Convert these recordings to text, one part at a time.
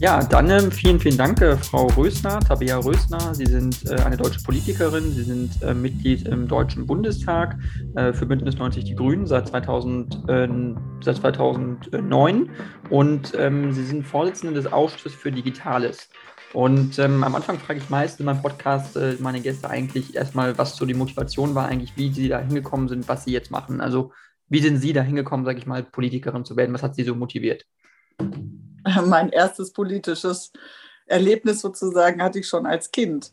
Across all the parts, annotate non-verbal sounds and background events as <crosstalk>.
Ja, dann ähm, vielen, vielen Dank, äh, Frau Rösner, Tabea Rösner. Sie sind äh, eine deutsche Politikerin. Sie sind äh, Mitglied im Deutschen Bundestag äh, für Bündnis 90 Die Grünen seit, 2000, seit 2009 und ähm, Sie sind Vorsitzende des Ausschusses für Digitales. Und ähm, am Anfang frage ich meist in meinem Podcast äh, meine Gäste eigentlich erstmal, was so die Motivation war, eigentlich, wie sie da hingekommen sind, was sie jetzt machen. Also, wie sind Sie da hingekommen, sage ich mal, Politikerin zu werden? Was hat Sie so motiviert? <laughs> mein erstes politisches Erlebnis sozusagen hatte ich schon als Kind.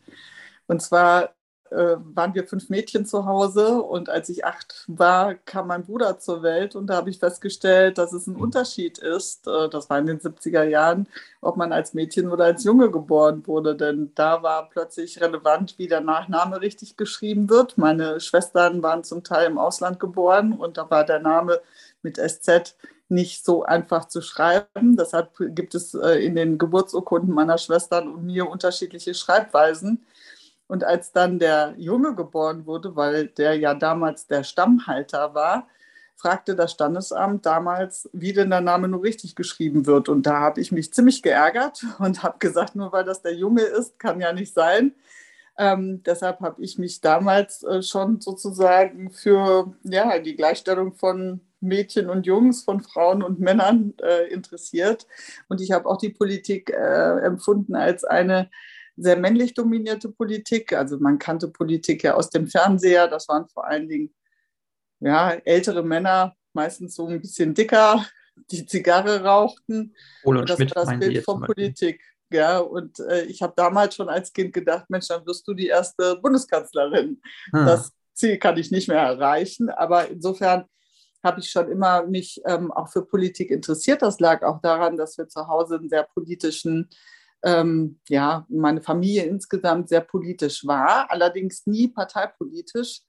Und zwar äh, waren wir fünf Mädchen zu Hause und als ich acht war, kam mein Bruder zur Welt und da habe ich festgestellt, dass es ein Unterschied ist, äh, das war in den 70er Jahren, ob man als Mädchen oder als Junge geboren wurde, denn da war plötzlich relevant, wie der Nachname richtig geschrieben wird. Meine Schwestern waren zum Teil im Ausland geboren und da war der Name mit SZ nicht so einfach zu schreiben. Deshalb gibt es äh, in den Geburtsurkunden meiner Schwestern und mir unterschiedliche Schreibweisen. Und als dann der Junge geboren wurde, weil der ja damals der Stammhalter war, fragte das Standesamt damals, wie denn der Name nur richtig geschrieben wird. Und da habe ich mich ziemlich geärgert und habe gesagt, nur weil das der Junge ist, kann ja nicht sein. Ähm, deshalb habe ich mich damals äh, schon sozusagen für ja, die Gleichstellung von Mädchen und Jungs, von Frauen und Männern äh, interessiert. Und ich habe auch die Politik äh, empfunden als eine sehr männlich dominierte Politik. Also man kannte Politik ja aus dem Fernseher. Das waren vor allen Dingen ja, ältere Männer, meistens so ein bisschen dicker, die Zigarre rauchten. Ole und das Schmidt war das Bild von Politik. Ja, und äh, ich habe damals schon als Kind gedacht, Mensch, dann wirst du die erste Bundeskanzlerin. Hm. Das Ziel kann ich nicht mehr erreichen, aber insofern habe ich schon immer mich ähm, auch für Politik interessiert. Das lag auch daran, dass wir zu Hause einen sehr politischen, ähm, ja, meine Familie insgesamt sehr politisch war, allerdings nie parteipolitisch.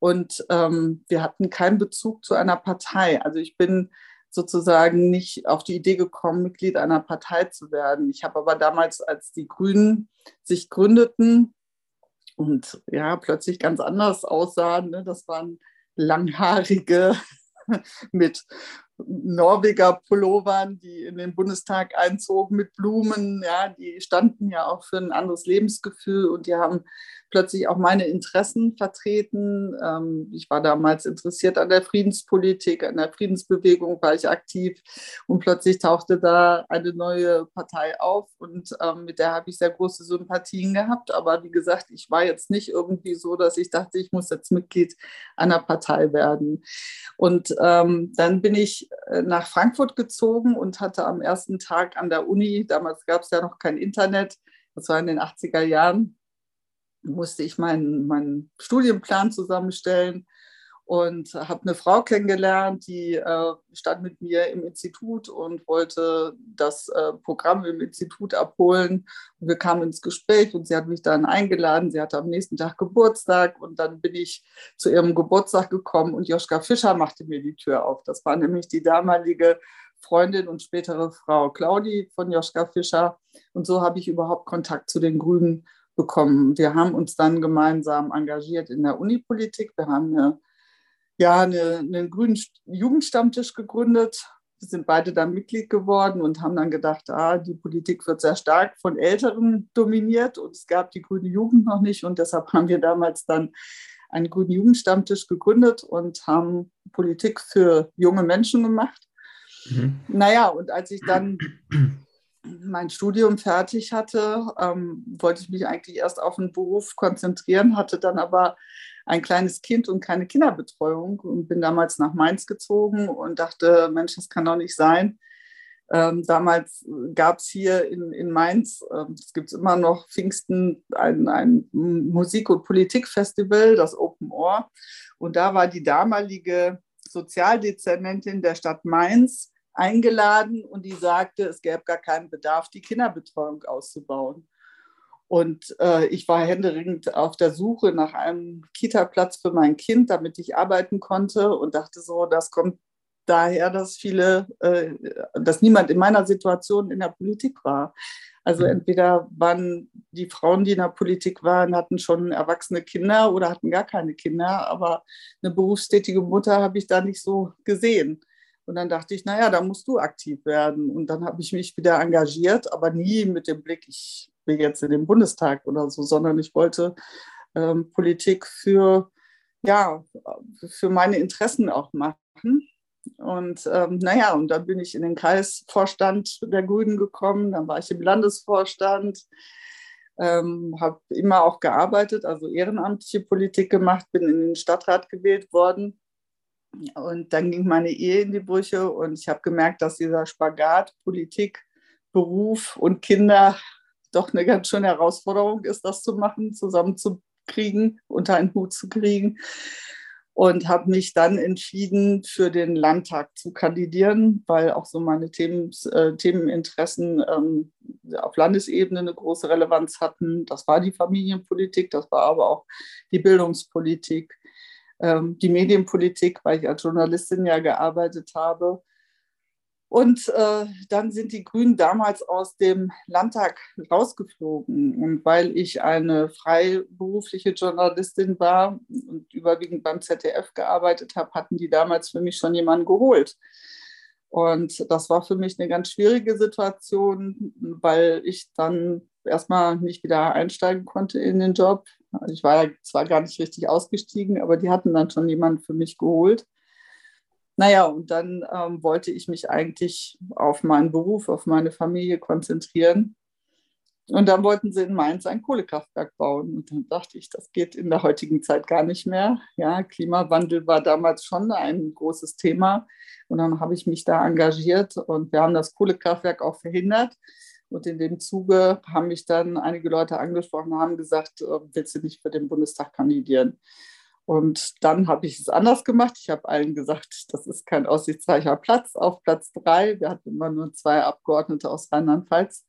Und ähm, wir hatten keinen Bezug zu einer Partei. Also ich bin sozusagen nicht auf die Idee gekommen, Mitglied einer Partei zu werden. Ich habe aber damals, als die Grünen sich gründeten und ja, plötzlich ganz anders aussahen, ne, das waren langhaarige <laughs> mit Norweger Pullovern, die in den Bundestag einzogen mit Blumen. Ja, die standen ja auch für ein anderes Lebensgefühl und die haben plötzlich auch meine Interessen vertreten. Ähm, ich war damals interessiert an der Friedenspolitik, an der Friedensbewegung war ich aktiv und plötzlich tauchte da eine neue Partei auf und ähm, mit der habe ich sehr große Sympathien gehabt. Aber wie gesagt, ich war jetzt nicht irgendwie so, dass ich dachte, ich muss jetzt Mitglied einer Partei werden. Und ähm, dann bin ich äh, nach Frankfurt gezogen und hatte am ersten Tag an der Uni, damals gab es ja noch kein Internet, das war in den 80er Jahren, musste ich meinen, meinen Studienplan zusammenstellen und habe eine Frau kennengelernt, die äh, stand mit mir im Institut und wollte das äh, Programm im Institut abholen. Und wir kamen ins Gespräch und sie hat mich dann eingeladen. Sie hatte am nächsten Tag Geburtstag und dann bin ich zu ihrem Geburtstag gekommen und Joschka Fischer machte mir die Tür auf. Das war nämlich die damalige Freundin und spätere Frau Claudi von Joschka Fischer. Und so habe ich überhaupt Kontakt zu den Grünen bekommen. Wir haben uns dann gemeinsam engagiert in der Unipolitik. Wir haben eine, ja, eine, einen grünen Jugendstammtisch gegründet. Wir sind beide da Mitglied geworden und haben dann gedacht, ah, die Politik wird sehr stark von Älteren dominiert und es gab die grüne Jugend noch nicht. Und deshalb haben wir damals dann einen grünen Jugendstammtisch gegründet und haben Politik für junge Menschen gemacht. Mhm. Naja, und als ich dann <clears throat> mein Studium fertig hatte, ähm, wollte ich mich eigentlich erst auf den Beruf konzentrieren, hatte dann aber ein kleines Kind und keine Kinderbetreuung und bin damals nach Mainz gezogen und dachte, Mensch, das kann doch nicht sein. Ähm, damals gab es hier in, in Mainz, äh, es gibt immer noch Pfingsten, ein, ein Musik- und Politikfestival, das Open Ohr. Und da war die damalige Sozialdezernentin der Stadt Mainz, eingeladen und die sagte, es gäbe gar keinen Bedarf, die Kinderbetreuung auszubauen. Und äh, ich war händeringend auf der Suche nach einem Kita-Platz für mein Kind, damit ich arbeiten konnte und dachte so, das kommt daher, dass viele, äh, dass niemand in meiner Situation in der Politik war. Also mhm. entweder waren die Frauen, die in der Politik waren, hatten schon erwachsene Kinder oder hatten gar keine Kinder, aber eine berufstätige Mutter habe ich da nicht so gesehen. Und dann dachte ich, naja, da musst du aktiv werden. Und dann habe ich mich wieder engagiert, aber nie mit dem Blick, ich will jetzt in den Bundestag oder so, sondern ich wollte ähm, Politik für, ja, für meine Interessen auch machen. Und ähm, naja, und dann bin ich in den Kreisvorstand der Grünen gekommen, dann war ich im Landesvorstand, ähm, habe immer auch gearbeitet, also ehrenamtliche Politik gemacht, bin in den Stadtrat gewählt worden. Und dann ging meine Ehe in die Brüche und ich habe gemerkt, dass dieser Spagat Politik, Beruf und Kinder doch eine ganz schöne Herausforderung ist, das zu machen, zusammenzukriegen, unter einen Hut zu kriegen und habe mich dann entschieden, für den Landtag zu kandidieren, weil auch so meine Themen, äh, Themeninteressen ähm, auf Landesebene eine große Relevanz hatten. Das war die Familienpolitik, das war aber auch die Bildungspolitik, ähm, die Medienpolitik, weil ich als Journalistin ja gearbeitet habe. Und äh, dann sind die Grünen damals aus dem Landtag rausgeflogen. Und weil ich eine freiberufliche Journalistin war und überwiegend beim ZDF gearbeitet habe, hatten die damals für mich schon jemanden geholt. Und das war für mich eine ganz schwierige Situation, weil ich dann erstmal nicht wieder einsteigen konnte in den Job. Ich war ja zwar gar nicht richtig ausgestiegen, aber die hatten dann schon jemanden für mich geholt. Naja, und dann ähm, wollte ich mich eigentlich auf meinen Beruf, auf meine Familie konzentrieren. Und dann wollten sie in Mainz ein Kohlekraftwerk bauen. Und dann dachte ich, das geht in der heutigen Zeit gar nicht mehr. Ja, Klimawandel war damals schon ein großes Thema. Und dann habe ich mich da engagiert und wir haben das Kohlekraftwerk auch verhindert. Und in dem Zuge haben mich dann einige Leute angesprochen und haben gesagt, äh, willst du nicht für den Bundestag kandidieren? Und dann habe ich es anders gemacht. Ich habe allen gesagt, das ist kein aussichtsreicher Platz. Auf Platz drei, wir hatten immer nur zwei Abgeordnete aus Rheinland-Pfalz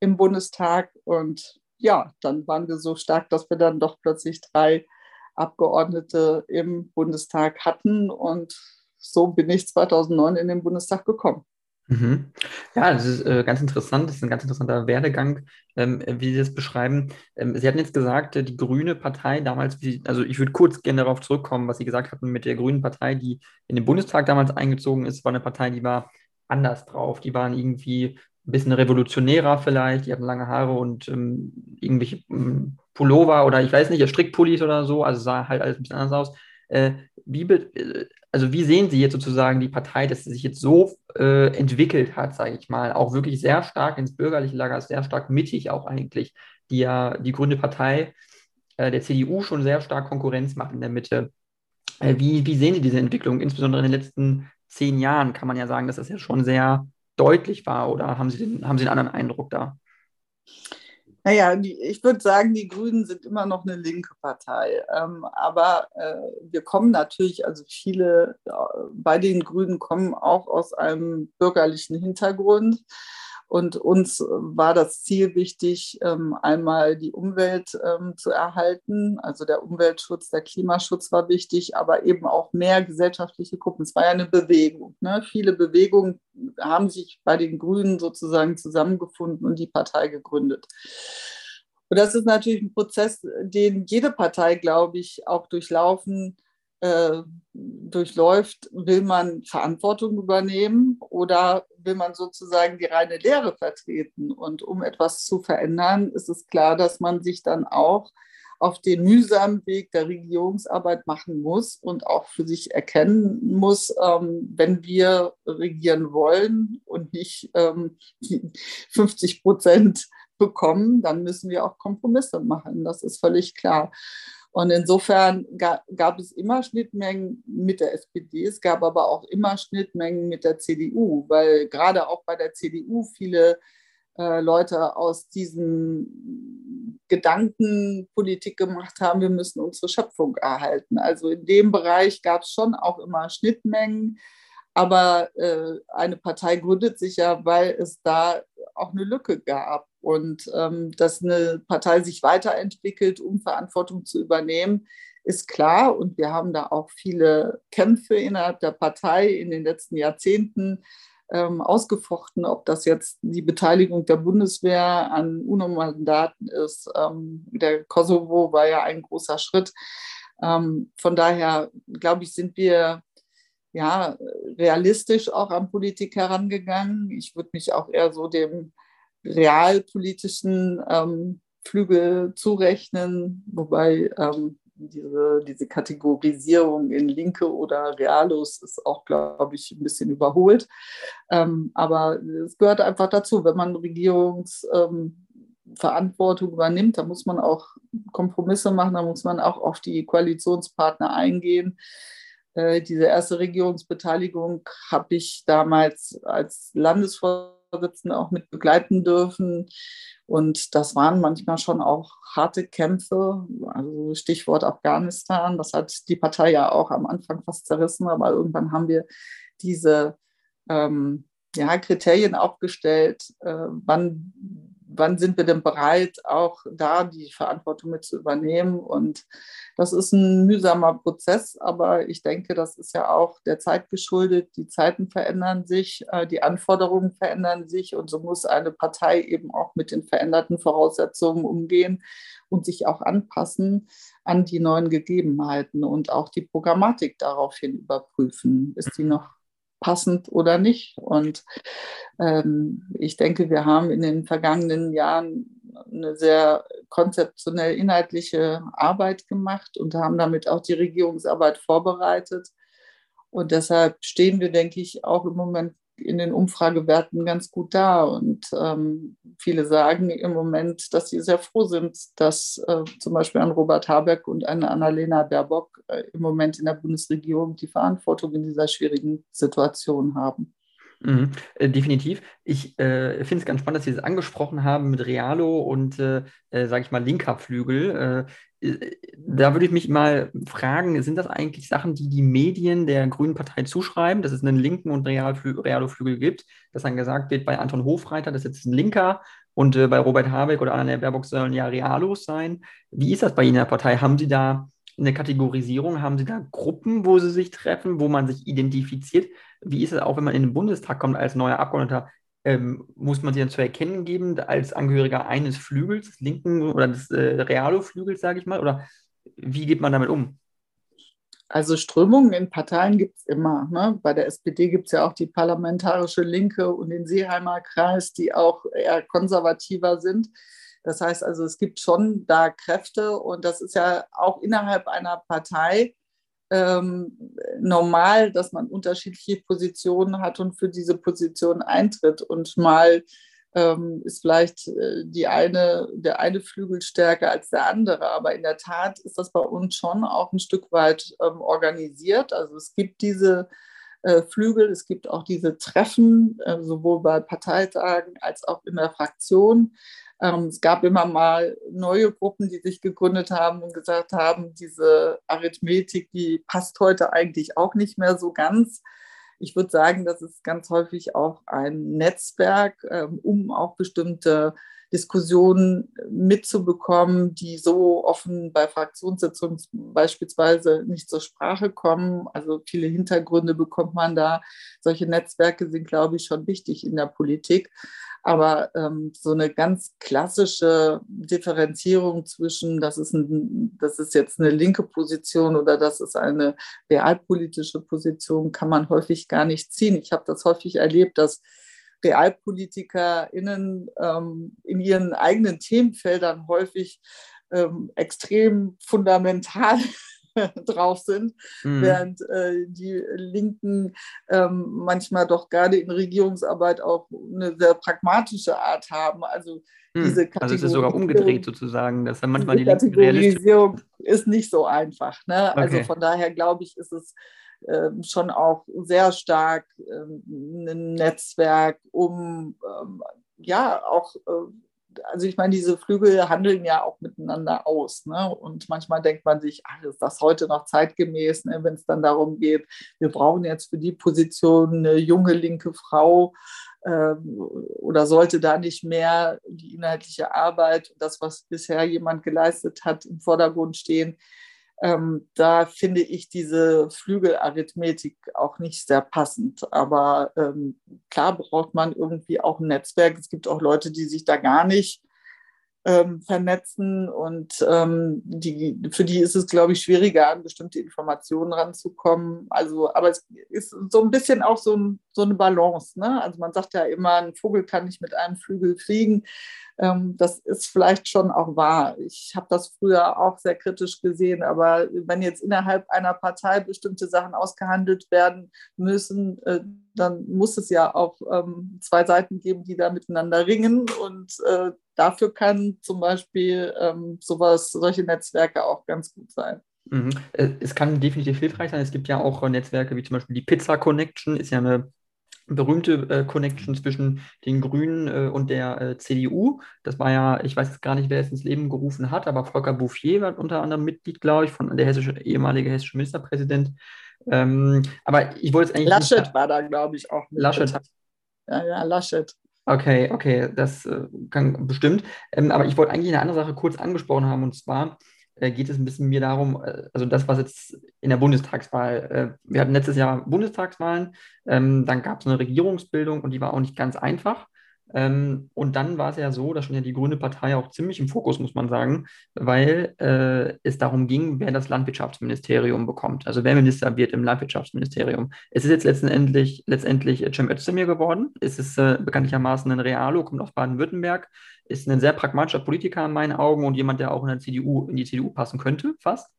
im Bundestag. Und ja, dann waren wir so stark, dass wir dann doch plötzlich drei Abgeordnete im Bundestag hatten. Und so bin ich 2009 in den Bundestag gekommen. Mhm. Ja, das ist äh, ganz interessant. Das ist ein ganz interessanter Werdegang, ähm, wie Sie das beschreiben. Ähm, Sie hatten jetzt gesagt, äh, die Grüne Partei damals, also ich würde kurz gerne darauf zurückkommen, was Sie gesagt hatten mit der Grünen Partei, die in den Bundestag damals eingezogen ist, war eine Partei, die war anders drauf. Die waren irgendwie ein bisschen revolutionärer vielleicht, die hatten lange Haare und ähm, irgendwelche ähm, Pullover oder ich weiß nicht, Strickpullis oder so, also sah halt alles ein bisschen anders aus. Äh, wie, also wie sehen Sie jetzt sozusagen die Partei, dass sie sich jetzt so äh, entwickelt hat, sage ich mal, auch wirklich sehr stark ins bürgerliche Lager, sehr stark mittig auch eigentlich, die ja die Grüne Partei äh, der CDU schon sehr stark Konkurrenz macht in der Mitte. Äh, wie, wie sehen Sie diese Entwicklung, insbesondere in den letzten zehn Jahren? Kann man ja sagen, dass das ja schon sehr deutlich war oder haben Sie, den, haben Sie einen anderen Eindruck da? Naja, die, ich würde sagen, die Grünen sind immer noch eine linke Partei. Ähm, aber äh, wir kommen natürlich, also viele äh, bei den Grünen kommen auch aus einem bürgerlichen Hintergrund. Und uns war das Ziel wichtig, ähm, einmal die Umwelt ähm, zu erhalten. Also der Umweltschutz, der Klimaschutz war wichtig, aber eben auch mehr gesellschaftliche Gruppen. Es war ja eine Bewegung. Ne? Viele Bewegungen haben sich bei den Grünen sozusagen zusammengefunden und die Partei gegründet. Und das ist natürlich ein Prozess, den jede Partei, glaube ich, auch durchlaufen äh, durchläuft, will man Verantwortung übernehmen oder will man sozusagen die reine Lehre vertreten? Und um etwas zu verändern, ist es klar, dass man sich dann auch auf den mühsamen Weg der Regierungsarbeit machen muss und auch für sich erkennen muss, ähm, wenn wir regieren wollen und nicht ähm, <laughs> 50 Prozent bekommen, dann müssen wir auch Kompromisse machen. Das ist völlig klar. Und insofern gab, es immer Schnittmengen mit der SPD, es gab aber auch immer Schnittmengen mit der CDU, weil gerade auch bei der CDU viele äh, Leute aus diesen Gedanken Politik gemacht haben, wir müssen unsere Schöpfung erhalten. Also in dem Bereich gab es schon auch immer Schnittmengen. Aber äh, eine Partei gründet sich ja, weil es da auch eine Lücke gab. Und ähm, dass eine Partei sich weiterentwickelt, um Verantwortung zu übernehmen, ist klar. Und wir haben da auch viele Kämpfe innerhalb der Partei in den letzten Jahrzehnten ähm, ausgefochten, ob das jetzt die Beteiligung der Bundeswehr an UNO-Mandaten ist. Ähm, der Kosovo war ja ein großer Schritt. Ähm, von daher, glaube ich, sind wir ja, realistisch auch an Politik herangegangen. Ich würde mich auch eher so dem realpolitischen ähm, Flügel zurechnen, wobei ähm, diese, diese Kategorisierung in Linke oder Realos ist auch, glaube ich, ein bisschen überholt. Ähm, aber es gehört einfach dazu, wenn man Regierungsverantwortung ähm, übernimmt, da muss man auch Kompromisse machen, da muss man auch auf die Koalitionspartner eingehen. Äh, diese erste Regierungsbeteiligung habe ich damals als Landesvorsitzende auch mit begleiten dürfen. Und das waren manchmal schon auch harte Kämpfe. Also Stichwort Afghanistan, das hat die Partei ja auch am Anfang fast zerrissen, aber irgendwann haben wir diese ähm, ja, Kriterien aufgestellt, äh, wann wann sind wir denn bereit, auch da die Verantwortung mit zu übernehmen? Und das ist ein mühsamer Prozess, aber ich denke, das ist ja auch der Zeit geschuldet. Die Zeiten verändern sich, äh, die Anforderungen verändern sich und so muss eine Partei eben auch mit den veränderten Voraussetzungen umgehen und sich auch anpassen an die neuen Gegebenheiten und auch die Programmatik daraufhin überprüfen. Ist die noch passend oder nicht. Und ähm, ich denke, wir haben in den vergangenen Jahren eine sehr konzeptionell inhaltliche Arbeit gemacht und haben damit auch die Regierungsarbeit vorbereitet. Und deshalb stehen wir, denke ich, auch im Moment in den Umfragewerten ganz gut da. Und ähm, viele sagen im Moment, dass sie sehr froh sind, dass äh, zum Beispiel ein Robert Habeck und eine Annalena Baerbock äh, im Moment in der Bundesregierung die Verantwortung in dieser schwierigen Situation haben. Mhm, äh, definitiv. Ich äh, finde es ganz spannend, dass Sie das angesprochen haben mit Realo und, äh, äh sage ich mal, linker Flügel. Äh, äh, da würde ich mich mal fragen, sind das eigentlich Sachen, die die Medien der Grünen Partei zuschreiben, dass es einen linken und Realo-Flügel gibt, dass dann gesagt wird, bei Anton Hofreiter, das ist jetzt ein Linker und bei Robert Habeck oder Anna Baerbock sollen ja Realos sein. Wie ist das bei Ihnen in der Partei? Haben Sie da eine Kategorisierung? Haben Sie da Gruppen, wo Sie sich treffen, wo man sich identifiziert? Wie ist es auch, wenn man in den Bundestag kommt als neuer Abgeordneter? Ähm, muss man sich dann zu erkennen geben als Angehöriger eines Flügels, des linken oder des äh, Realo-Flügels, sage ich mal? Oder wie geht man damit um? Also Strömungen in Parteien gibt es immer. Ne? Bei der SPD gibt es ja auch die Parlamentarische Linke und den Seeheimer Kreis, die auch eher konservativer sind. Das heißt also, es gibt schon da Kräfte und das ist ja auch innerhalb einer Partei ähm, normal, dass man unterschiedliche Positionen hat und für diese Position eintritt. Und mal ähm, ist vielleicht äh, die eine, der eine Flügel stärker als der andere. Aber in der Tat ist das bei uns schon auch ein Stück weit ähm, organisiert. Also es gibt diese äh, Flügel, es gibt auch diese Treffen, äh, sowohl bei Parteitagen als auch in der Fraktion. Ähm, es gab immer mal neue Gruppen, die sich gegründet haben und gesagt haben, diese Arithmetik, die passt heute eigentlich auch nicht mehr so ganz. Ich würde sagen, das ist ganz häufig auch ein Netzwerk, ähm, um auch bestimmte Diskussionen mitzubekommen, die so offen bei Fraktionssitzungen beispielsweise nicht zur Sprache kommen. Also viele Hintergründe bekommt man da. Solche Netzwerke sind, glaube ich, schon wichtig in der Politik. Aber ähm, so eine ganz klassische Differenzierung zwischen, das ist, ein, das ist jetzt eine linke Position oder das ist eine realpolitische Position, kann man häufig gar nicht ziehen. Ich habe das häufig erlebt, dass RealpolitikerInnen ähm, in ihren eigenen Themenfeldern häufig ähm, extrem fundamental <laughs> drauf sind, mhm. während äh, die Linken ähm, manchmal doch gerade in Regierungsarbeit auch eine sehr pragmatische Art haben. Also mhm. diese Kategorisierung. Also es ist sogar umgedreht sozusagen, dass dann manchmal die Linken Kategorisierung ist nicht so einfach. Ne? Also okay. Also von daher glaube ich, ist es schon auch sehr stark ähm, ein Netzwerk, um ähm, ja auch äh, also ich meine, diese Flügel handeln ja auch miteinander aus. Ne? Und manchmal denkt man sich, ach, ist das heute noch zeitgemäß, ne? wenn es dann darum geht, wir brauchen jetzt für die Position eine junge linke Frau ähm, oder sollte da nicht mehr die inhaltliche Arbeit, das, was bisher jemand geleistet hat, im Vordergrund stehen ähm, da finde ich diese Flügelarithmetik auch nicht sehr passend. Aber ähm, klar braucht man irgendwie auch ein Netzwerk. Es gibt auch Leute, die sich da gar nicht ähm, vernetzen und ähm, die, für die ist es, glaube ich, schwieriger, an bestimmte Informationen ranzukommen. Also, aber es ist so ein bisschen auch so, so eine Balance. Ne? Also man sagt ja immer, ein Vogel kann nicht mit einem Flügel fliegen. Ähm, das ist vielleicht schon auch wahr. Ich habe das früher auch sehr kritisch gesehen, aber wenn jetzt innerhalb einer Partei bestimmte Sachen ausgehandelt werden müssen, äh, dann muss es ja auch ähm, zwei Seiten geben, die da miteinander ringen. Und äh, dafür kann zum Beispiel ähm, sowas, solche Netzwerke auch ganz gut sein. Mhm. Äh, es kann definitiv hilfreich sein. Es gibt ja auch Netzwerke wie zum Beispiel die Pizza Connection, ist ja eine berühmte äh, Connection zwischen den Grünen äh, und der äh, CDU. Das war ja, ich weiß jetzt gar nicht, wer es ins Leben gerufen hat, aber Volker Bouffier war unter anderem Mitglied, glaube ich, von der hessische, ehemalige hessische Ministerpräsident. Ähm, aber ich wollte jetzt eigentlich. Laschet nicht, war da, glaube ich, auch. Laschet. Ja, ja, Laschet. Okay, okay, das äh, kann bestimmt. Ähm, aber ich wollte eigentlich eine andere Sache kurz angesprochen haben und zwar geht es ein bisschen mir darum, äh, also das, was jetzt in der Bundestagswahl, äh, wir hatten letztes Jahr Bundestagswahlen, ähm, dann gab es eine Regierungsbildung und die war auch nicht ganz einfach. Ähm, und dann war es ja so, da stand ja die Grüne Partei auch ziemlich im Fokus, muss man sagen, weil äh, es darum ging, wer das Landwirtschaftsministerium bekommt. Also wer Minister wird im Landwirtschaftsministerium. Es ist jetzt letztendlich, letztendlich Cem Özdemir geworden. Es ist äh, bekanntlichermaßen ein Realo, kommt aus Baden-Württemberg, ist ein sehr pragmatischer Politiker in meinen Augen und jemand, der auch in, der CDU, in die CDU passen könnte, fast.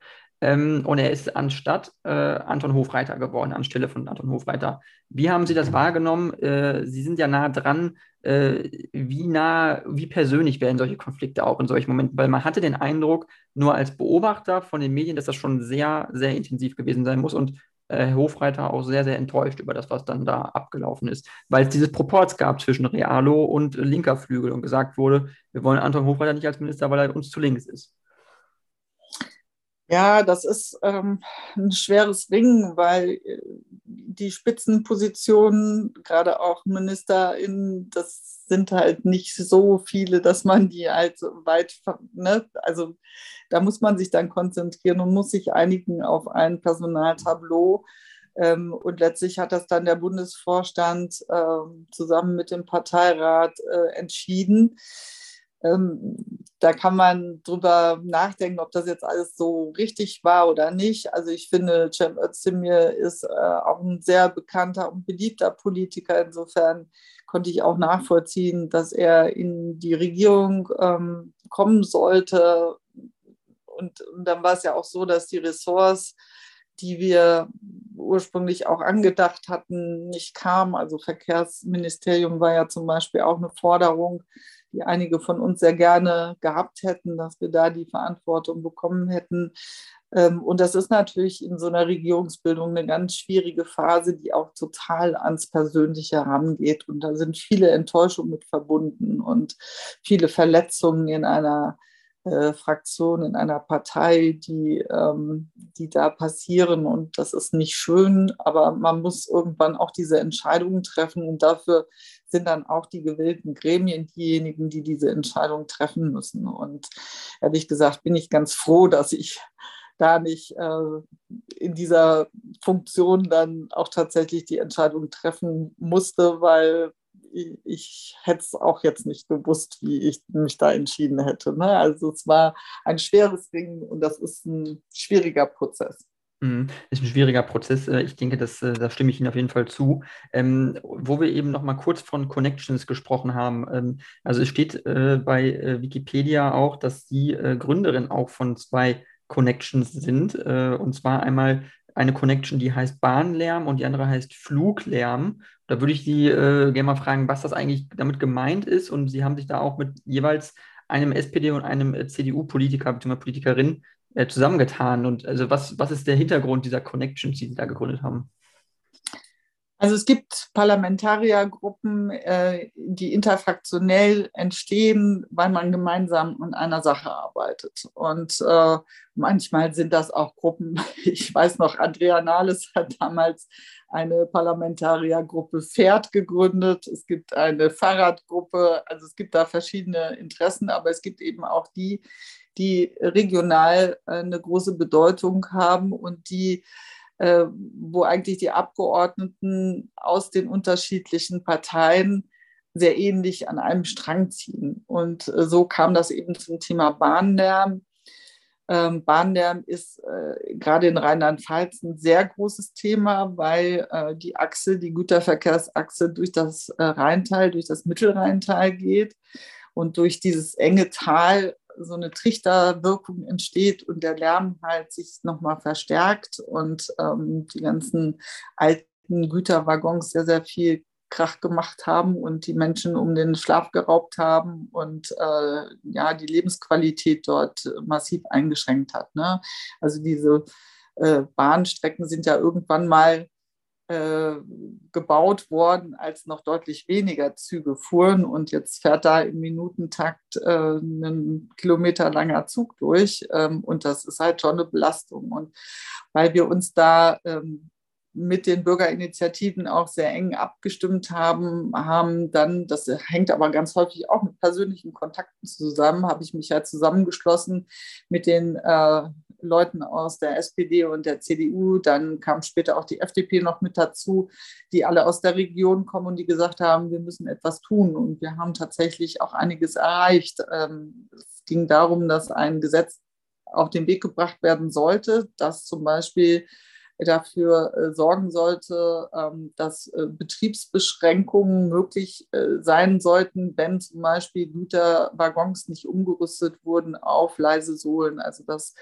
Ähm, und er ist anstatt äh, Anton Hofreiter geworden, anstelle von Anton Hofreiter. Wie haben Sie das wahrgenommen? Äh, Sie sind ja nah dran. Äh, wie nah, wie persönlich werden solche Konflikte auch in solchen Momenten? Weil man hatte den Eindruck, nur als Beobachter von den Medien, dass das schon sehr, sehr intensiv gewesen sein muss und äh, Herr Hofreiter auch sehr, sehr enttäuscht über das, was dann da abgelaufen ist, weil es dieses Proports gab zwischen Realo und linker Flügel und gesagt wurde, wir wollen Anton Hofreiter nicht als Minister, weil er uns zu links ist. Ja, das ist ähm, ein schweres Ringen, weil äh, die Spitzenpositionen, gerade auch MinisterInnen, das sind halt nicht so viele, dass man die halt weit, ne? also da muss man sich dann konzentrieren und muss sich einigen auf ein Personaltableau. Ähm, und letztlich hat das dann der Bundesvorstand äh, zusammen mit dem Parteirat äh, entschieden. Ähm, da kann man drüber nachdenken, ob das jetzt alles so richtig war oder nicht. Also ich finde, Cem Özdemir ist äh, auch ein sehr bekannter und beliebter Politiker. Insofern konnte ich auch nachvollziehen, dass er in die Regierung ähm, kommen sollte. Und, und dann war es ja auch so, dass die Ressorts, die wir ursprünglich auch angedacht hatten, nicht kamen. Also Verkehrsministerium war ja zum Beispiel auch eine Forderung die einige von uns sehr gerne gehabt hätten, dass wir da die Verantwortung bekommen hätten. Ähm, und das ist natürlich in so einer Regierungsbildung eine ganz schwierige Phase, die auch total ans Persönliche herangeht. Und da sind viele Enttäuschungen mit verbunden und viele Verletzungen in einer äh, Fraktion, in einer Partei, die, ähm, die da passieren. Und das ist nicht schön, aber man muss irgendwann auch diese Entscheidungen treffen. Und dafür sind dann auch die gewählten Gremien diejenigen, die diese Entscheidung treffen müssen. Und ehrlich gesagt bin ich ganz froh, dass ich da nicht äh, in dieser Funktion dann auch tatsächlich die Entscheidung treffen musste, weil ich, ich hätte es auch jetzt nicht gewusst, wie ich mich da entschieden hätte. Ne? Also es war ein schweres Ding und das ist ein schwieriger Prozess. Mhm. Ist ein schwieriger Prozess. Äh, ich denke, das, äh, da stimme ich Ihnen auf jeden Fall zu. Ähm, wo wir eben noch mal kurz von Connections gesprochen haben. Ähm, also es steht äh, bei äh, Wikipedia auch, dass Sie äh, Gründerin auch von zwei Connections sind. Äh, und zwar einmal eine Connection, die heißt Bahnlärm und die andere heißt Fluglärm. Da würde ich Sie gerne mal fragen, was das eigentlich damit gemeint ist. Und Sie haben sich da auch mit jeweils einem SPD und einem CDU-Politiker bzw. Politikerin äh, zusammengetan? Und also was, was ist der Hintergrund dieser Connections, die Sie da gegründet haben? Also es gibt Parlamentariergruppen, äh, die interfraktionell entstehen, weil man gemeinsam an einer Sache arbeitet. Und äh, manchmal sind das auch Gruppen. <laughs> Ich weiß noch, Andrea Nahles hat damals eine Parlamentariergruppe Pferd gegründet. Es gibt eine Fahrradgruppe. Also es gibt da verschiedene Interessen, aber es gibt eben auch die, die regional äh, eine große Bedeutung haben und die, äh, wo eigentlich die Abgeordneten aus den unterschiedlichen Parteien sehr ähnlich an einem Strang ziehen. Und äh, so kam das eben zum Thema Bahnlärm. Ähm, Bahnlärm ist gerade in Rheinland-Pfalz ein sehr großes Thema, weil die Achse, die Güterverkehrsachse durch das Rheintal, durch das Mittelrheintal geht und durch dieses enge Tal so eine Trichterwirkung entsteht und der Lärm halt sich nochmal verstärkt und ähm, die ganzen alten Güterwaggons sehr, sehr viel Krach gemacht haben und die Menschen um den Schlaf geraubt haben und äh, ja, die Lebensqualität dort massiv eingeschränkt hat. Ne? Also diese äh, Bahnstrecken sind ja irgendwann mal äh, gebaut worden, als noch deutlich weniger Züge fuhren. Und jetzt fährt da im Minutentakt äh, ein kilometerlanger Zug durch. Ähm, und das ist halt schon eine Belastung. Und weil wir uns da ähm, mit den Bürgerinitiativen auch sehr eng abgestimmt haben, haben dann, das hängt aber ganz häufig auch mit persönlichen Kontakten zusammen, habe ich mich ja zusammengeschlossen mit den äh, Leuten aus der SPD und der CDU. Dann kam später auch die FDP noch mit dazu, die alle aus der Region kommen und die gesagt haben, wir müssen etwas tun. Und wir haben tatsächlich auch einiges erreicht. Ähm, es ging darum, dass ein Gesetz auf den Weg gebracht werden sollte, dass zum Beispiel dafür äh, sorgen sollte, ähm, dass äh, Betriebsbeschränkungen möglich äh, sein sollten, wenn zum Beispiel Güterwaggons nicht umgerüstet wurden auf leise Sohlen, also dass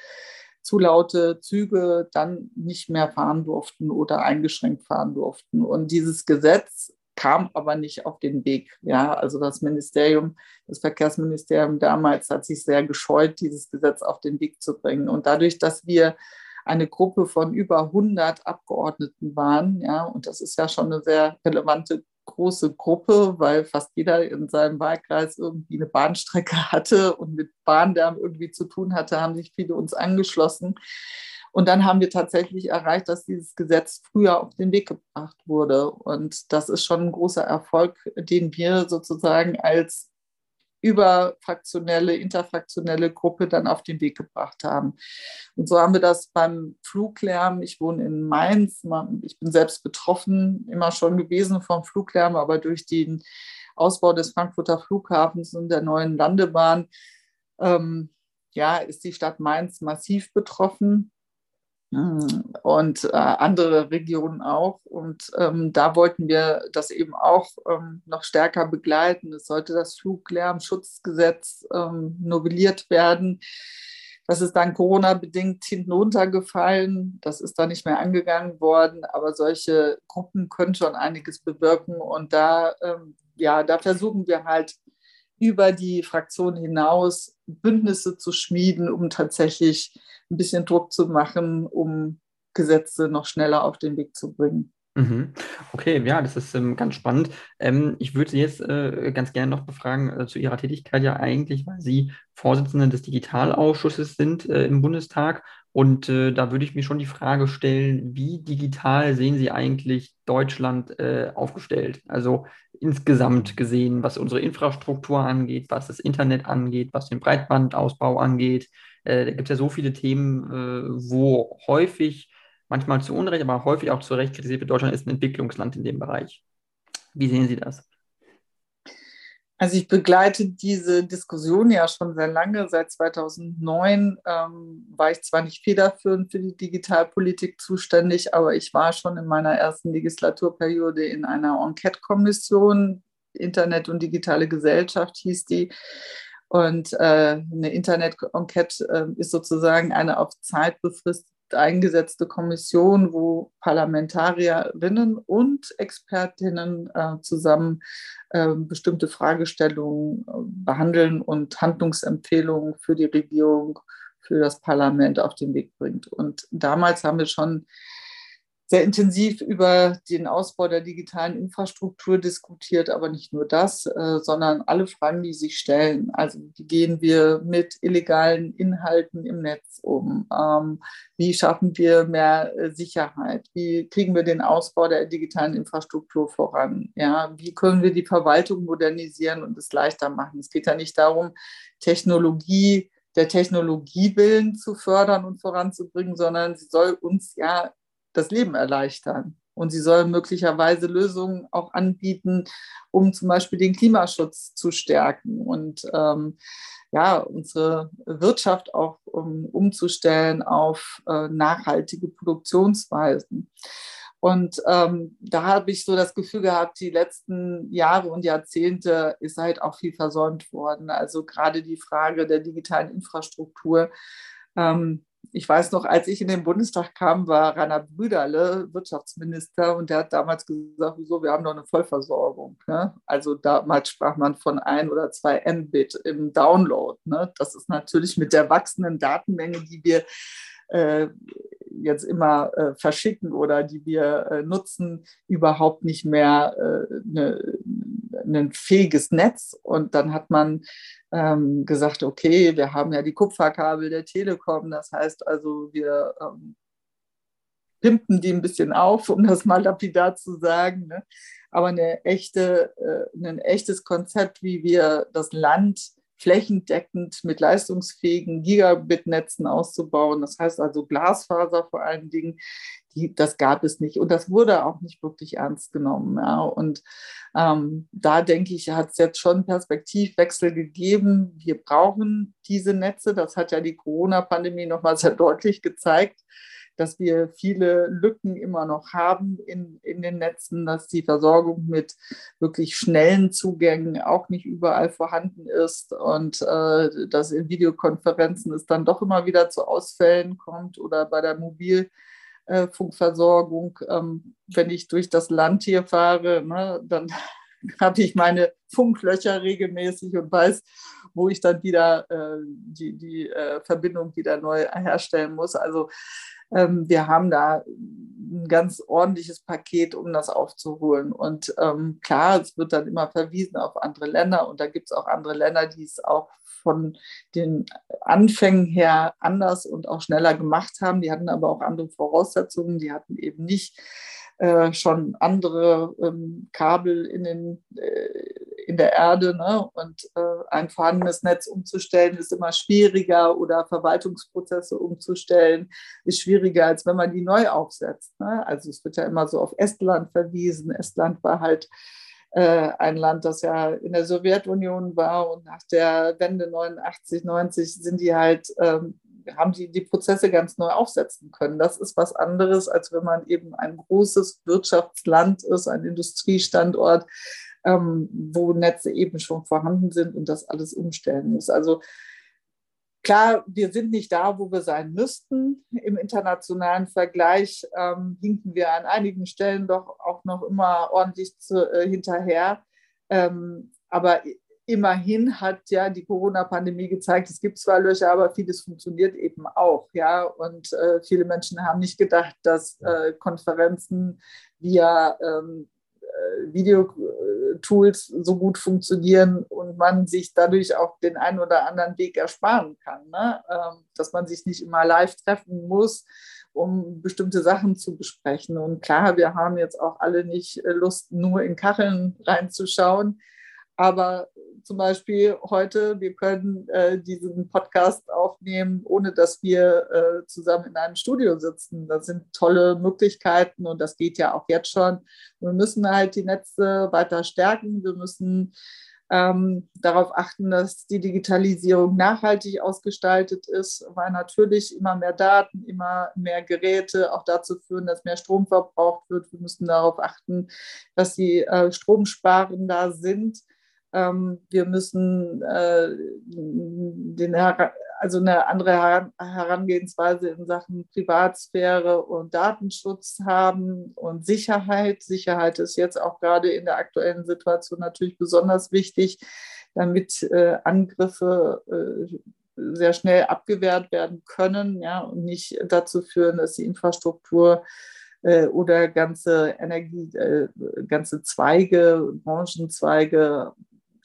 zu laute Züge dann nicht mehr fahren durften oder eingeschränkt fahren durften. Und dieses Gesetz kam aber nicht auf den Weg. Ja, also das Ministerium, das Verkehrsministerium damals hat sich sehr gescheut, dieses Gesetz auf den Weg zu bringen. Und dadurch, dass wir eine Gruppe von über 100 Abgeordneten waren. Ja, und das ist ja schon eine sehr relevante große Gruppe, weil fast jeder in seinem Wahlkreis irgendwie eine Bahnstrecke <laughs> hatte und mit Bahnlärm irgendwie zu tun hatte, haben sich viele uns angeschlossen. Und dann haben wir tatsächlich erreicht, dass dieses Gesetz früher auf den Weg gebracht wurde. Und das ist schon ein großer Erfolg, den wir sozusagen als überfraktionelle, interfraktionelle Gruppe dann auf den Weg gebracht haben. Und so haben wir das beim Fluglärm. Ich wohne in Mainz. Ich bin selbst betroffen, immer schon gewesen vom Fluglärm, aber durch den Ausbau des Frankfurter Flughafens und der neuen Landebahn ähm, ja, ist die Stadt Mainz massiv betroffen und äh, andere Regionen auch. Und ähm, da wollten wir das eben auch ähm, noch stärker begleiten. Es sollte das Fluglärmschutzgesetz ähm, novelliert werden. Das ist dann Corona-bedingt hinten runtergefallen. Das ist dann nicht mehr angegangen worden. Aber solche Gruppen können schon einiges bewirken. Und da, ähm, ja, da versuchen wir halt über die Fraktion hinaus Bündnisse zu schmieden, um tatsächlich ein bisschen Druck zu machen, um Gesetze noch schneller auf den Weg zu bringen. Mhm. Okay, ja, das ist ähm, ganz spannend. Ähm, ich würde Sie jetzt äh, ganz gerne noch befragen äh, zu Ihrer Tätigkeit ja eigentlich, weil Sie Vorsitzende des Digitalausschusses sind äh, im Bundestag. Und äh, da würde ich mir schon die Frage stellen, wie digital sehen Sie eigentlich Deutschland äh, aufgestellt? Also insgesamt gesehen, was unsere Infrastruktur angeht, was das Internet angeht, was den Breitbandausbau angeht. Äh, da gibt es ja so viele Themen, wo häufig manchmal zu Unrecht, aber häufig auch zu Recht kritisiert wird, Deutschland ist ein Entwicklungsland in dem Bereich. Wie sehen Sie das? Also ich begleite diese Diskussion ja schon sehr lange. Seit 2009 ähm, war ich zwar nicht federführend für die Digitalpolitik zuständig, aber ich war schon in meiner ersten Legislaturperiode in einer Enquete-Kommission. Internet und digitale Gesellschaft hieß die. Und äh, eine Internet-Enquete äh, ist sozusagen eine auf Zeit befristete eingesetzte Kommission, wo Parlamentarierinnen und Expertinnen äh, zusammen äh, bestimmte Fragestellungen äh, behandeln und Handlungsempfehlungen für die Regierung, für das Parlament auf den Weg bringt. Und damals haben wir schon sehr intensiv über den Ausbau der digitalen Infrastruktur diskutiert, aber nicht nur das, äh, sondern alle Fragen, die sich stellen. Also wie gehen wir mit illegalen Inhalten im Netz um? Ähm, wie schaffen wir mehr äh, Sicherheit? Wie kriegen wir den Ausbau der digitalen Infrastruktur voran? Ja, wie können wir die Verwaltung modernisieren und es leichter machen? Es geht ja nicht darum, Technologie der Technologie zu fördern und voranzubringen, sondern sie soll uns ja das Leben erleichtern. Und sie soll möglicherweise Lösungen auch anbieten, um zum Beispiel den Klimaschutz zu stärken und ähm, ja, unsere Wirtschaft auch um, umzustellen auf äh, nachhaltige Produktionsweisen. Und ähm, da habe ich so das Gefühl gehabt, die letzten Jahre und Jahrzehnte ist halt auch viel versäumt worden. Also gerade die Frage der digitalen Infrastruktur. Ähm, ich weiß noch, als ich in den Bundestag kam, war Rainer Brüderle Wirtschaftsminister und der hat damals gesagt, wieso, wir haben doch eine Vollversorgung. Ne? Also damals sprach man von ein oder zwei Mbit im Download. Ne? Das ist natürlich mit der wachsenden Datenmenge, die wir äh, jetzt immer äh, verschicken oder die wir äh, nutzen, überhaupt nicht mehr äh, ne, ein fähiges Netz. Und dann hat man ähm, gesagt, okay, wir haben ja die Kupferkabel der Telekom, das heißt also, wir ähm, pimpen die ein bisschen auf, um das mal lapidar zu sagen. Ne? Aber eine echte, äh, ein echtes Konzept, wie wir das Land flächendeckend mit leistungsfähigen Gigabit-Netzen auszubauen. Das heißt also Glasfaser vor allen Dingen, die, das gab es nicht. Und das wurde auch nicht wirklich ernst genommen. Ja. Und ähm, da denke ich, hat es jetzt schon Perspektivwechsel gegeben. Wir brauchen diese Netze. Das hat ja die Corona-Pandemie nochmal sehr deutlich gezeigt dass wir viele Lücken immer noch haben in, in den Netzen, dass die Versorgung mit wirklich schnellen Zugängen auch nicht überall vorhanden ist und äh, dass in Videokonferenzen es dann doch immer wieder zu Ausfällen kommt oder bei der Mobilfunkversorgung. Ähm, wenn ich durch das Land hier fahre, ne, dann habe ich meine Funklöcher regelmäßig und weiß, wo ich dann wieder äh, die, die äh, Verbindung wieder neu herstellen muss. Also ähm, wir haben da ein ganz ordentliches Paket, um das aufzuholen. Und ähm, klar, es wird dann immer verwiesen auf andere Länder und da gibt es auch andere Länder, die es auch von den Anfängen her anders und auch schneller gemacht haben. Die hatten aber auch andere Voraussetzungen. Die hatten eben nicht äh, schon andere ähm, Kabel in, den, äh, in der Erde. Ne? Und äh, ein vorhandenes Netz umzustellen ist immer schwieriger oder Verwaltungsprozesse umzustellen ist schwieriger, als wenn man die neu aufsetzt. Ne? Also es wird ja immer so auf Estland verwiesen. Estland war halt äh, ein Land, das ja in der Sowjetunion war und nach der Wende 89, 90 sind die halt ähm, haben die die Prozesse ganz neu aufsetzen können. Das ist was anderes, als wenn man eben ein großes Wirtschaftsland ist, ein Industriestandort, ähm, wo Netze eben schon vorhanden sind und das alles umstellen muss. Also Klar, wir sind nicht da, wo wir sein müssten. Im internationalen Vergleich ähm, hinken wir an einigen Stellen doch auch noch immer ordentlich zu, äh, hinterher. Ähm, aber immerhin hat ja die Corona-Pandemie gezeigt, es gibt zwar Löcher, aber vieles funktioniert eben auch. Ja? Und äh, viele Menschen haben nicht gedacht, dass äh, Konferenzen via ähm, äh, Videotools so gut funktionieren und man sich dadurch auch den einen oder anderen Weg ersparen kann. Ne? Ähm, dass man sich nicht immer live treffen muss, um bestimmte Sachen zu besprechen. Und klar, wir haben jetzt auch alle nicht äh, Lust, nur in Kacheln reinzuschauen. Aber zum Beispiel heute, wir können äh, diesen Podcast aufnehmen, ohne dass wir äh, zusammen in einem Studio sitzen. Das sind tolle Möglichkeiten und das geht ja auch jetzt schon. Wir müssen halt die Netze weiter stärken. Wir müssen ähm, darauf achten, dass die Digitalisierung nachhaltig ausgestaltet ist, weil natürlich immer mehr Daten, immer mehr Geräte auch dazu führen, dass mehr Strom verbraucht wird. Wir müssen darauf achten, dass die äh, stromsparender sind wir müssen äh, den, also eine andere Herangehensweise in Sachen Privatsphäre und Datenschutz haben und Sicherheit. Sicherheit ist jetzt auch gerade in der aktuellen Situation natürlich besonders wichtig, damit äh, Angriffe äh, sehr schnell abgewehrt werden können ja, und nicht dazu führen, dass die Infrastruktur oder ganze Energie, ganze Zweige, Branchenzweige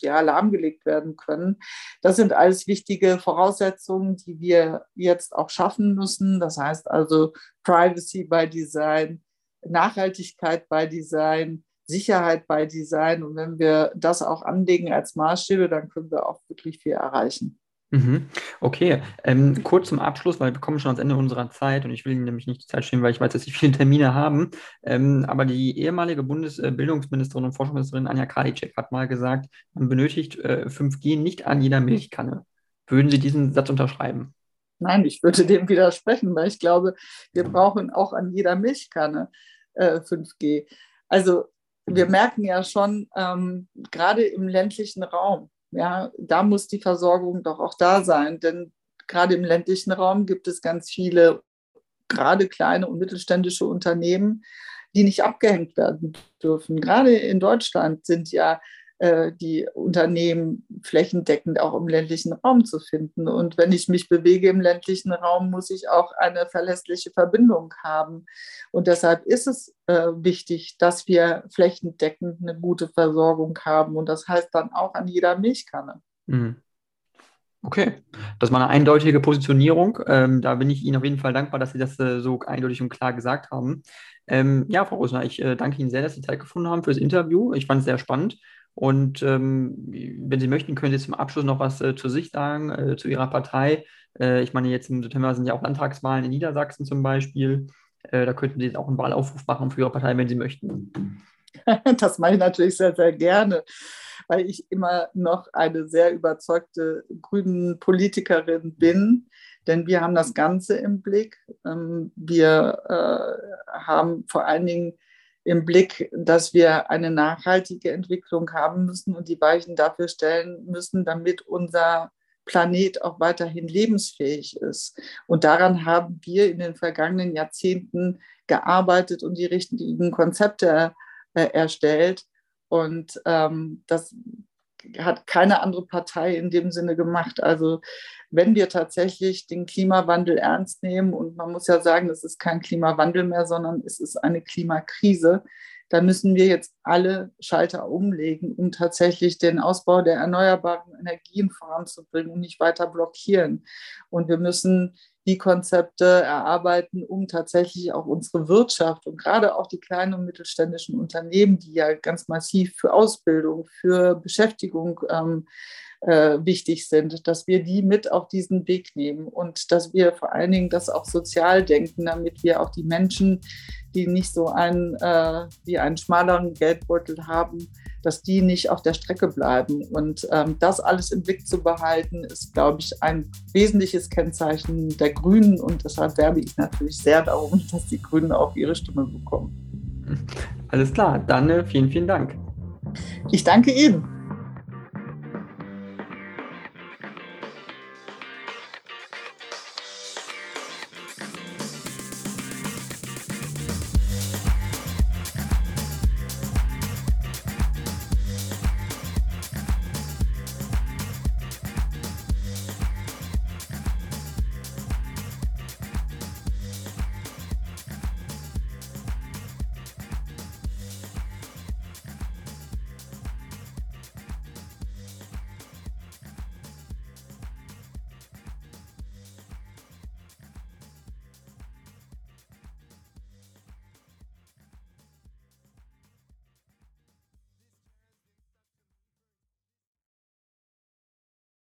ja, lahmgelegt werden können. Das sind alles wichtige Voraussetzungen, die wir jetzt auch schaffen müssen. Das heißt also Privacy by Design, Nachhaltigkeit by Design, Sicherheit by Design. Und wenn wir das auch anlegen als Maßstäbe, dann können wir auch wirklich viel erreichen. Mhm. Okay, ähm, kurz zum Abschluss, weil wir kommen schon ans Ende unserer Zeit und ich will Ihnen nämlich nicht die Zeit stehen, weil ich weiß, dass Sie viele Termine haben. Ähm, aber die ehemalige Bundesbildungsministerin und Forschungsministerin Anja Karliczek hat mal gesagt, man benötigt äh, 5G nicht an jeder Milchkanne. Würden Sie diesen Satz unterschreiben? Nein, ich würde dem widersprechen, weil ich glaube, wir brauchen auch an jeder Milchkanne äh, 5G. Also wir merken ja schon, ähm, gerade im ländlichen Raum, ja, da muss die Versorgung doch auch da sein, denn gerade im ländlichen Raum gibt es ganz viele, gerade kleine und mittelständische Unternehmen, die nicht abgehängt werden dürfen. Gerade in Deutschland sind ja die Unternehmen flächendeckend auch im ländlichen Raum zu finden. Und wenn ich mich bewege im ländlichen Raum, muss ich auch eine verlässliche Verbindung haben. Und deshalb ist es äh, wichtig, dass wir flächendeckend eine gute Versorgung haben. Und das heißt dann auch an jeder Milchkanne. Mhm. Okay, das war eine eindeutige Positionierung. Ähm, da bin ich Ihnen auf jeden Fall dankbar, dass Sie das äh, so eindeutig und klar gesagt haben. Ähm, ja, Frau Rosner, ich äh, danke Ihnen sehr, dass Sie Zeit gefunden haben für das Interview. Ich fand es sehr spannend und ähm, wenn Sie möchten, können Sie zum Abschluss noch was äh, zu sich sagen, äh, zu Ihrer Partei. Äh, ich meine, jetzt im September sind ja auch Landtagswahlen in Niedersachsen zum Beispiel. Äh, da könnten Sie jetzt auch einen Wahlaufruf machen für Ihre Partei, wenn Sie möchten. <laughs> Das mache ich natürlich sehr, sehr gerne, weil ich immer noch eine sehr überzeugte grünen Politikerin bin. Denn wir haben das Ganze im Blick. Ähm, wir äh, haben vor allen Dingen im Blick, dass wir eine nachhaltige Entwicklung haben müssen und die Weichen dafür stellen müssen, damit unser Planet auch weiterhin lebensfähig ist. Und daran haben wir in den vergangenen Jahrzehnten gearbeitet und die richtigen Konzepte äh, erstellt. Und ähm, das hat keine andere Partei in dem Sinne gemacht. Also wenn wir tatsächlich den Klimawandel ernst nehmen, und man muss ja sagen, es ist kein Klimawandel mehr, sondern es ist eine Klimakrise, dann müssen wir jetzt alle Schalter umlegen, um tatsächlich den Ausbau der erneuerbaren Energien voranzubringen und nicht weiter blockieren. Und wir müssen die Konzepte erarbeiten, um tatsächlich auch unsere Wirtschaft und gerade auch die kleinen und mittelständischen Unternehmen, die ja ganz massiv für Ausbildung, für Beschäftigung ähm, äh, wichtig sind, dass wir die mit auf diesen Weg nehmen und dass wir vor allen Dingen das auch sozial denken, damit wir auch die Menschen, die nicht so einen, äh, wie einen schmaleren Geldbeutel haben, dass die nicht auf der Strecke bleiben. Und ähm, das alles im Blick zu behalten, ist, glaube ich, ein wesentliches Kennzeichen der Grünen. Und deshalb werbe ich natürlich sehr darum, dass die Grünen auch ihre Stimme bekommen. Alles klar, dann äh, vielen, vielen Dank. Ich danke Ihnen.